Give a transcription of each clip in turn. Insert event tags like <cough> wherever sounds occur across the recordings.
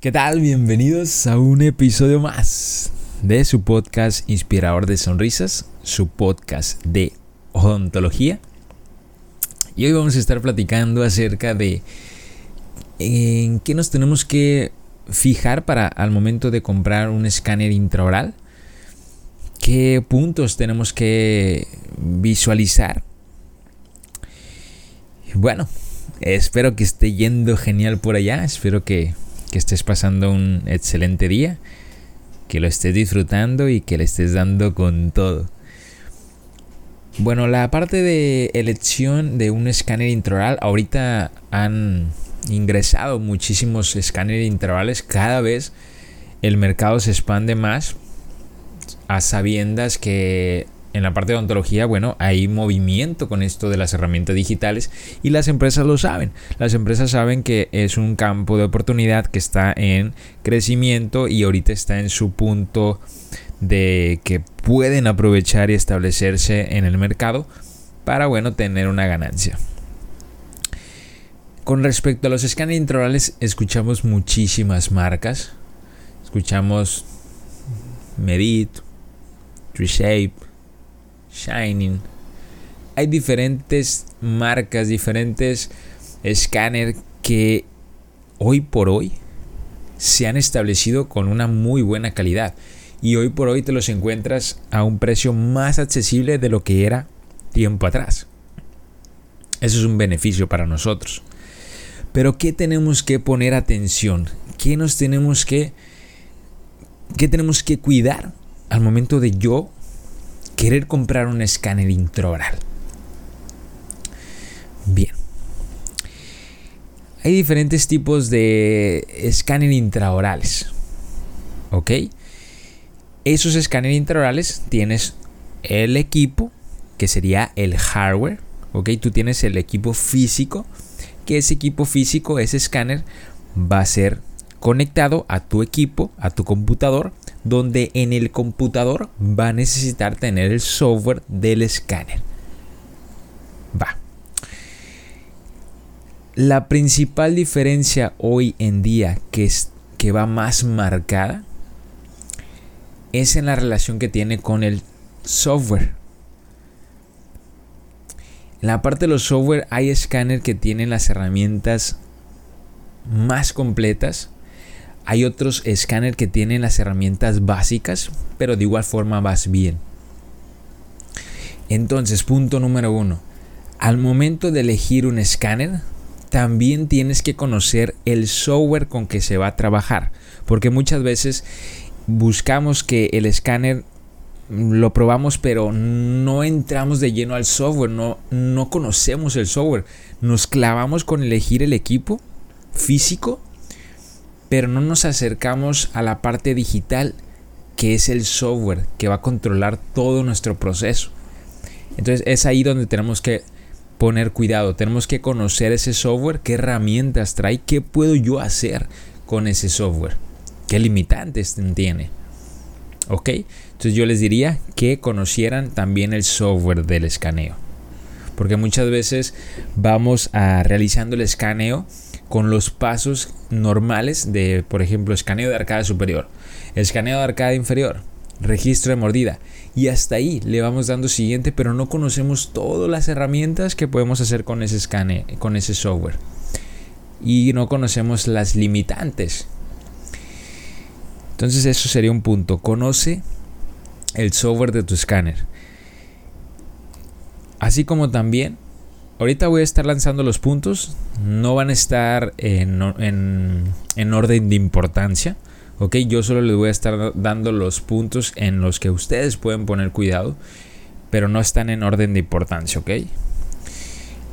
¿Qué tal? Bienvenidos a un episodio más de su podcast Inspirador de Sonrisas, su podcast de odontología. Y hoy vamos a estar platicando acerca de en qué nos tenemos que fijar para al momento de comprar un escáner intraoral, qué puntos tenemos que visualizar. Bueno, espero que esté yendo genial por allá, espero que que estés pasando un excelente día, que lo estés disfrutando y que le estés dando con todo. Bueno, la parte de elección de un escáner intraoral, ahorita han ingresado muchísimos escáneres intraorales, cada vez el mercado se expande más a sabiendas que en la parte de odontología, bueno, hay movimiento con esto de las herramientas digitales y las empresas lo saben. Las empresas saben que es un campo de oportunidad que está en crecimiento y ahorita está en su punto de que pueden aprovechar y establecerse en el mercado para, bueno, tener una ganancia. Con respecto a los escáneres intraorales, escuchamos muchísimas marcas. Escuchamos Medit, TreeShape, Shining. Hay diferentes marcas, diferentes escáner que hoy por hoy se han establecido con una muy buena calidad. Y hoy por hoy te los encuentras a un precio más accesible de lo que era tiempo atrás. Eso es un beneficio para nosotros. Pero ¿qué tenemos que poner atención? ¿Qué nos tenemos que qué tenemos que cuidar al momento de yo querer comprar un escáner intraoral. Bien. Hay diferentes tipos de escáner intraorales. ¿Ok? Esos escáneres intraorales tienes el equipo, que sería el hardware. ¿Ok? Tú tienes el equipo físico, que ese equipo físico, ese escáner, va a ser conectado a tu equipo, a tu computador, donde en el computador va a necesitar tener el software del escáner. Va. La principal diferencia hoy en día que, es, que va más marcada es en la relación que tiene con el software. En la parte de los software hay escáner que tienen las herramientas más completas hay otros escáner que tienen las herramientas básicas, pero de igual forma vas bien. Entonces, punto número uno. Al momento de elegir un escáner, también tienes que conocer el software con que se va a trabajar. Porque muchas veces buscamos que el escáner lo probamos, pero no entramos de lleno al software, no, no conocemos el software. Nos clavamos con elegir el equipo físico pero no nos acercamos a la parte digital que es el software que va a controlar todo nuestro proceso. Entonces es ahí donde tenemos que poner cuidado, tenemos que conocer ese software, qué herramientas trae, qué puedo yo hacer con ese software, qué limitantes tiene. ¿Ok? Entonces yo les diría que conocieran también el software del escaneo. Porque muchas veces vamos a realizando el escaneo con los pasos normales de, por ejemplo, escaneo de arcada superior, escaneo de arcada inferior, registro de mordida. Y hasta ahí le vamos dando siguiente, pero no conocemos todas las herramientas que podemos hacer con ese escane, con ese software. Y no conocemos las limitantes. Entonces eso sería un punto. Conoce el software de tu escáner. Así como también ahorita voy a estar lanzando los puntos. No van a estar en, orden de importancia. Ok, yo solo les voy a estar dando los puntos en los que ustedes pueden poner cuidado. Pero no están en orden de importancia. Ok.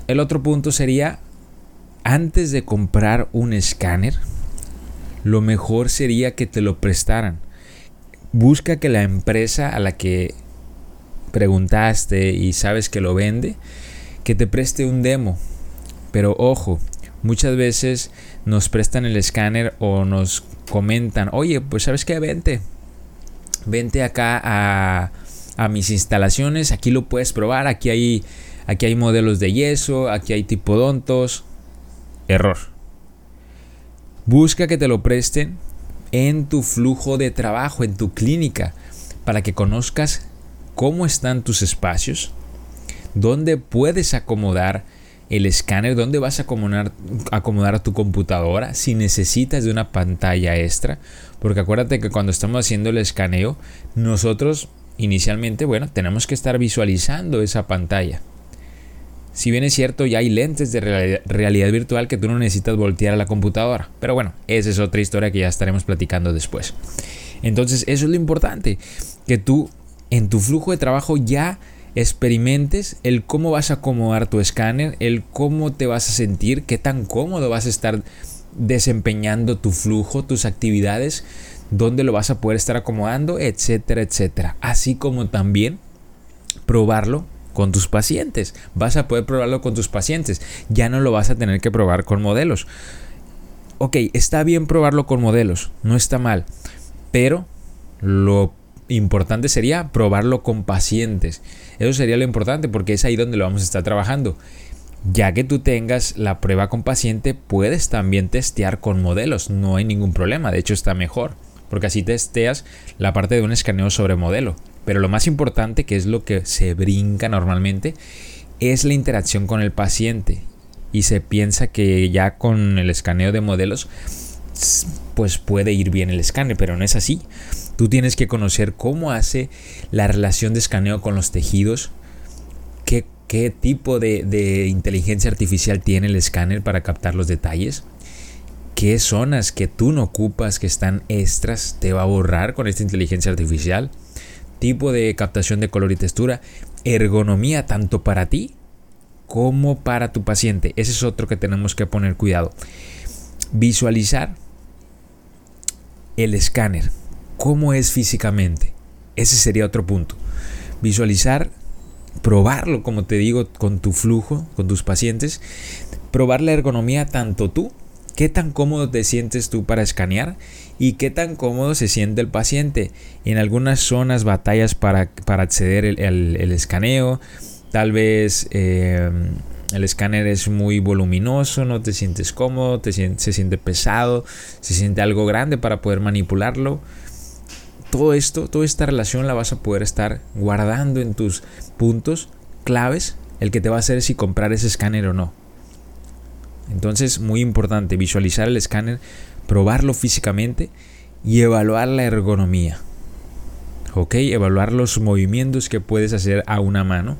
El otro punto sería. Antes de comprar un escáner. Lo mejor sería que te lo prestaran. Busca que la empresa a la que preguntaste y sabes que lo vende que te preste un demo. Pero ojo, muchas veces nos prestan el escáner o nos comentan, oye, pues sabes qué, vente, vente acá a, a mis instalaciones, aquí lo puedes probar, aquí hay, aquí hay modelos de yeso, aquí hay tipodontos. Error. Busca que te lo presten en tu flujo de trabajo, en tu clínica, para que conozcas cómo están tus espacios, dónde puedes acomodar el escáner, dónde vas a acomodar, acomodar tu computadora, si necesitas de una pantalla extra, porque acuérdate que cuando estamos haciendo el escaneo, nosotros inicialmente, bueno, tenemos que estar visualizando esa pantalla. Si bien es cierto, ya hay lentes de realidad virtual que tú no necesitas voltear a la computadora. Pero bueno, esa es otra historia que ya estaremos platicando después. Entonces, eso es lo importante, que tú en tu flujo de trabajo ya experimentes el cómo vas a acomodar tu escáner, el cómo te vas a sentir, qué tan cómodo vas a estar desempeñando tu flujo, tus actividades, dónde lo vas a poder estar acomodando, etcétera, etcétera. Así como también probarlo con tus pacientes. Vas a poder probarlo con tus pacientes. Ya no lo vas a tener que probar con modelos. Ok, está bien probarlo con modelos, no está mal. Pero lo importante sería probarlo con pacientes. Eso sería lo importante porque es ahí donde lo vamos a estar trabajando. Ya que tú tengas la prueba con paciente, puedes también testear con modelos. No hay ningún problema, de hecho está mejor. Porque así testeas la parte de un escaneo sobre modelo. Pero lo más importante, que es lo que se brinca normalmente, es la interacción con el paciente. Y se piensa que ya con el escaneo de modelos, pues puede ir bien el escáner, pero no es así. Tú tienes que conocer cómo hace la relación de escaneo con los tejidos, qué, qué tipo de, de inteligencia artificial tiene el escáner para captar los detalles qué zonas que tú no ocupas, que están extras, te va a borrar con esta inteligencia artificial tipo de captación de color y textura, ergonomía tanto para ti como para tu paciente. Ese es otro que tenemos que poner cuidado. Visualizar el escáner, cómo es físicamente. Ese sería otro punto. Visualizar, probarlo, como te digo, con tu flujo, con tus pacientes. Probar la ergonomía tanto tú ¿Qué tan cómodo te sientes tú para escanear? ¿Y qué tan cómodo se siente el paciente? En algunas zonas batallas para, acceder el, escaneo. Tal vez eh, el escáner es muy voluminoso, no te sientes cómodo, te se siente pesado, se siente algo grande para poder manipularlo. Todo esto, toda esta relación la vas a poder estar guardando en tus puntos claves, el que te va a hacer si comprar ese escáner o no. Entonces, muy importante, visualizar el escáner, probarlo físicamente y evaluar la ergonomía. ¿Ok? Evaluar los movimientos que puedes hacer a una mano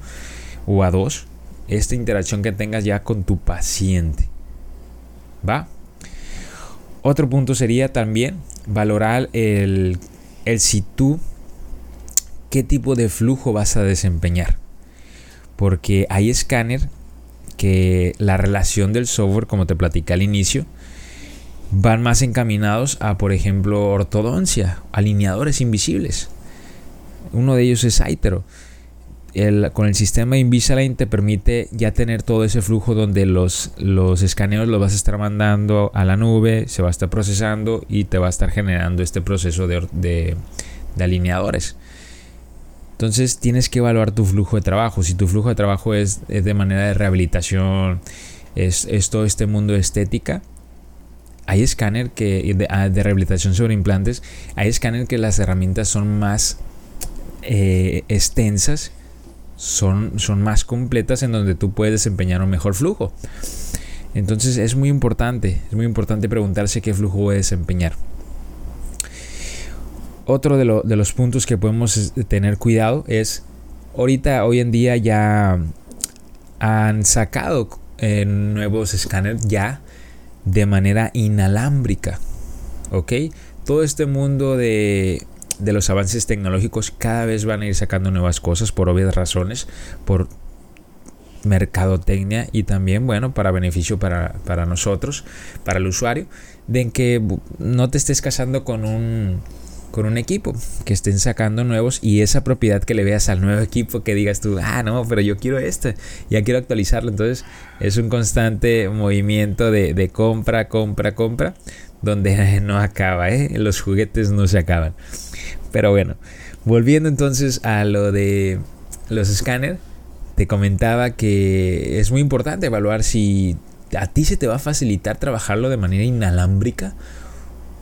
o a dos. Esta interacción que tengas ya con tu paciente. ¿Va? Otro punto sería también valorar el, el si tú, qué tipo de flujo vas a desempeñar. Porque hay escáner que la relación del software, como te platicé al inicio, van más encaminados a, por ejemplo, ortodoncia, alineadores invisibles. Uno de ellos es Aitero. Con el sistema Invisalign te permite ya tener todo ese flujo donde los, los escaneos los vas a estar mandando a la nube, se va a estar procesando y te va a estar generando este proceso de, de alineadores. Entonces tienes que evaluar tu flujo de trabajo. Si tu flujo de trabajo es, de manera de rehabilitación, es, todo este mundo de estética, hay escáner que ah, de, rehabilitación sobre implantes, hay escáner que las herramientas son más eh, extensas, son, son más completas en donde tú puedes desempeñar un mejor flujo. Entonces es muy importante, es muy importante preguntarse qué flujo voy a desempeñar otro de, los puntos que podemos tener cuidado es, ahorita, hoy en día ya han sacado nuevos escáneres ya de manera inalámbrica. ¿Ok? Todo este mundo de, de los avances tecnológicos cada vez van a ir sacando nuevas cosas por obvias razones, por mercadotecnia y también, bueno, para beneficio para, para nosotros, para el usuario, de que no te estés casando con un con un equipo, que estén sacando nuevos y esa propiedad que le veas al nuevo equipo que digas tú, ah, no, pero yo quiero este, ya quiero actualizarlo. Entonces es un constante movimiento de, compra, compra, compra, donde <laughs> no acaba, ¿eh? los juguetes no se acaban. Pero bueno, volviendo entonces a lo de los escáneres, te comentaba que es muy importante evaluar si ¿A ti se te va a facilitar trabajarlo de manera inalámbrica?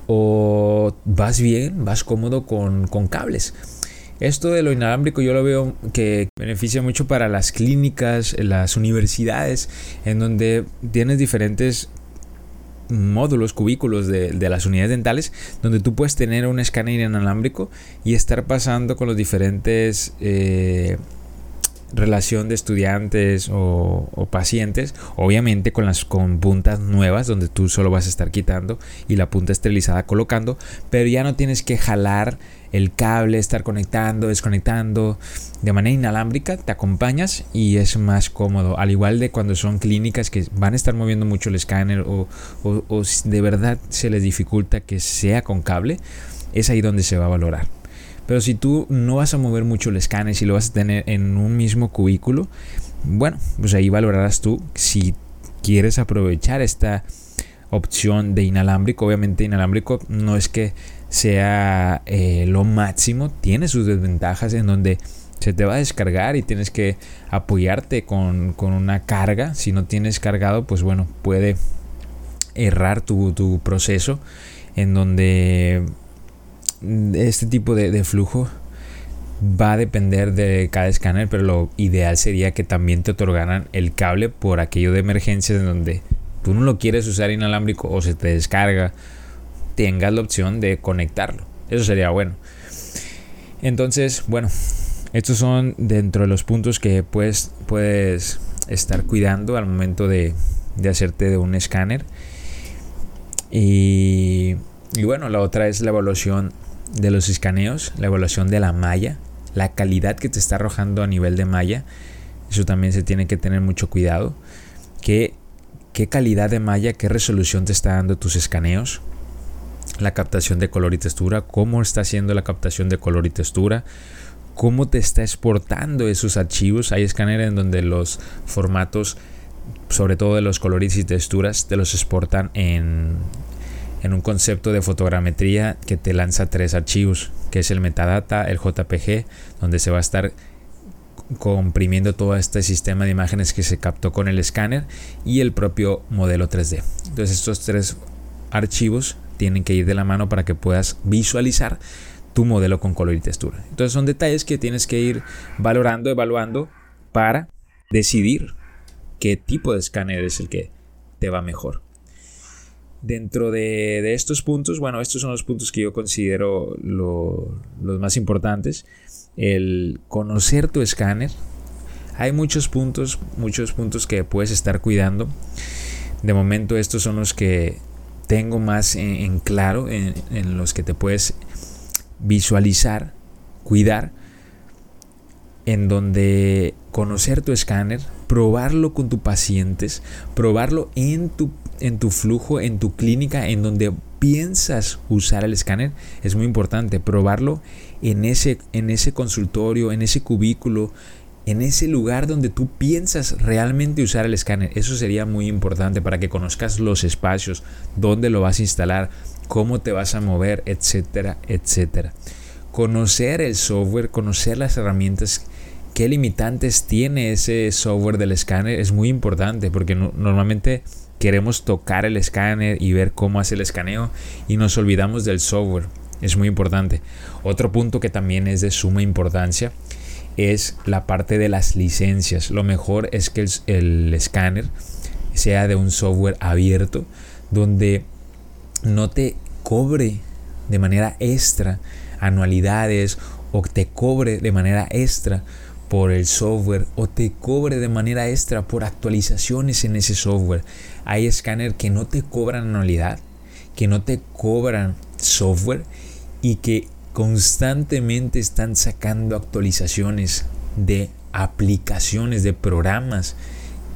¿O vas bien, vas cómodo con, con cables? Esto de lo inalámbrico yo lo veo que beneficia mucho para las clínicas, las universidades, en donde tienes diferentes módulos, cubículos de, las unidades dentales, donde tú puedes tener un escáner inalámbrico y estar pasando con los diferentes eh, relación de estudiantes o, pacientes, obviamente con las con puntas nuevas donde tú solo vas a estar quitando y la punta esterilizada colocando, pero ya no tienes que jalar el cable, estar conectando, desconectando de manera inalámbrica, te acompañas y es más cómodo, al igual de cuando son clínicas que van a estar moviendo mucho el escáner o, o de verdad se les dificulta que sea con cable, es ahí donde se va a valorar. Pero si tú no vas a mover mucho el escáner, si lo vas a tener en un mismo cubículo, bueno, pues ahí valorarás tú si quieres aprovechar esta opción de inalámbrico. Obviamente inalámbrico no es que sea eh, lo máximo, tiene sus desventajas en donde se te va a descargar y tienes que apoyarte con, con una carga. Si no tienes cargado, pues bueno, puede errar tu, tu proceso en donde este tipo de, flujo va a depender de cada escáner, pero lo ideal sería que también te otorgaran el cable por aquello de emergencias en donde tú no lo quieres usar inalámbrico o se te descarga, tengas la opción de conectarlo. Eso sería bueno. Entonces, bueno, estos son dentro de los puntos que puedes, puedes estar cuidando al momento de, de hacerte de un escáner. Y, y bueno, la otra es la evaluación de los escaneos, la evaluación de la malla, la calidad que te está arrojando a nivel de malla. Eso también se tiene que tener mucho cuidado. ¿Qué, qué calidad de malla, qué resolución te está dando tus escaneos? La captación de color y textura, cómo está haciendo la captación de color y textura, cómo te está exportando esos archivos. Hay escáneres en donde los formatos, sobre todo de los colores y texturas, te los exportan en en un concepto de fotogrametría que te lanza tres archivos, que es el metadata, el JPG, donde se va a estar comprimiendo todo este sistema de imágenes que se captó con el escáner y el propio modelo 3D. Entonces estos tres archivos tienen que ir de la mano para que puedas visualizar tu modelo con color y textura. Entonces son detalles que tienes que ir valorando, evaluando para decidir qué tipo de escáner es el que te va mejor. Dentro de, estos puntos, bueno, estos son los puntos que yo considero los más importantes. El conocer tu escáner. Hay muchos puntos, muchos puntos que puedes estar cuidando. De momento estos son los que tengo más en, claro, en, en los que te puedes visualizar, cuidar, en donde conocer tu escáner, probarlo con tus pacientes, probarlo en tu en tu flujo, en tu clínica, en donde piensas usar el escáner, es muy importante probarlo en ese, en ese consultorio, en ese cubículo, en ese lugar donde tú piensas realmente usar el escáner. Eso sería muy importante para que conozcas los espacios, dónde lo vas a instalar, cómo te vas a mover, etcétera, etcétera. Conocer el software, conocer las herramientas qué limitantes tiene ese software del escáner es muy importante porque normalmente queremos tocar el escáner y ver cómo hace el escaneo y nos olvidamos del software. Es muy importante. Otro punto que también es de suma importancia es la parte de las licencias. Lo mejor es que el, escáner sea de un software abierto donde no te cobre de manera extra anualidades o te cobre de manera extra por el software o te cobre de manera extra por actualizaciones en ese software. Hay escáner que no te cobran anualidad, que no te cobran software y que constantemente están sacando actualizaciones de aplicaciones, de programas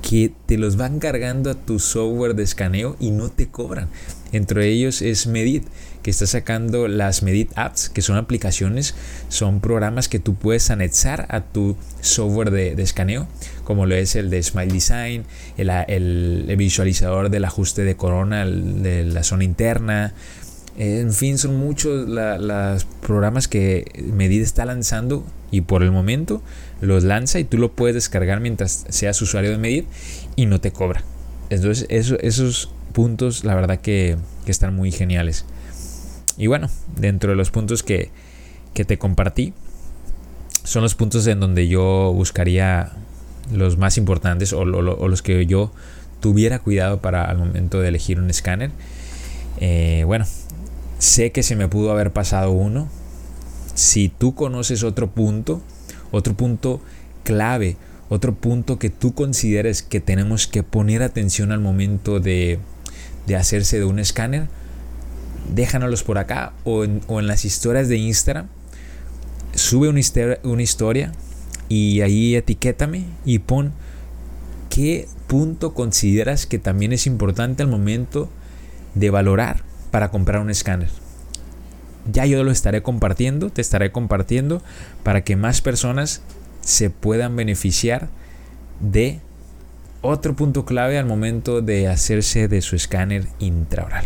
que te los van cargando a tu software de escaneo y no te cobran. Entre ellos es Medit, que está sacando las Medit Apps, que son aplicaciones, son programas que tú puedes anexar a tu software de, escaneo, como lo es el de Smile Design, el, visualizador del ajuste de corona de la zona interna. En fin, son muchos los programas que Medit está lanzando y por el momento los lanza y tú lo puedes descargar mientras seas usuario de Medit y no te cobra. Entonces esos puntos la verdad que, están muy geniales. Y bueno, dentro de los puntos que, que te compartí, son los puntos en donde yo buscaría los más importantes o, los que yo tuviera cuidado para al momento de elegir un escáner. Eh, bueno, sé que se me pudo haber pasado uno. Si tú conoces otro punto, otro punto clave, otro punto que tú consideres que tenemos que poner atención al momento de, de hacerse de un escáner, déjanoslos por acá o en, o en las historias de Instagram sube una historia, una historia y ahí etiquétame y pon qué punto consideras que también es importante al momento de valorar para comprar un escáner. Ya yo lo estaré compartiendo, te estaré compartiendo para que más personas se puedan beneficiar de otro punto clave al momento de hacerse de su escáner intraoral.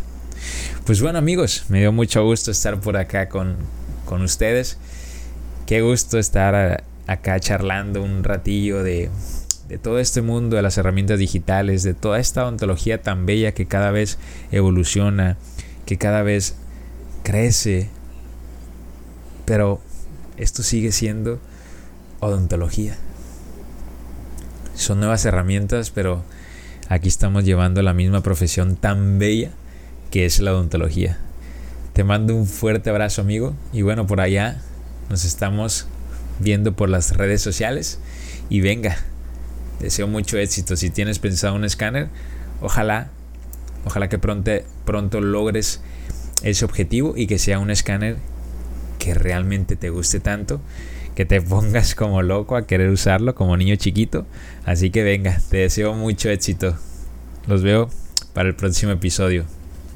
Pues bueno amigos, me dio mucho gusto estar por acá con, con ustedes. Qué gusto estar acá charlando un ratillo de, todo este mundo de las herramientas digitales, de toda esta ontología tan bella que cada vez evoluciona, que cada vez crece. Pero esto sigue siendo odontología. Son nuevas herramientas, pero aquí estamos llevando la misma profesión tan bella que es la odontología. Te mando un fuerte abrazo amigo y bueno, por allá nos estamos viendo por las redes sociales. Y venga, deseo mucho éxito. Si tienes pensado un escáner, ojalá, ojalá que pronto, pronto logres ese objetivo y que sea un escáner que realmente te guste tanto, que te <laughs> pongas como loco a querer usarlo como niño chiquito. Así que venga, te deseo mucho éxito. Los veo para el próximo episodio.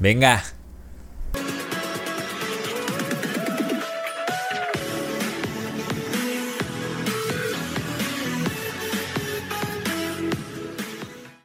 Venga.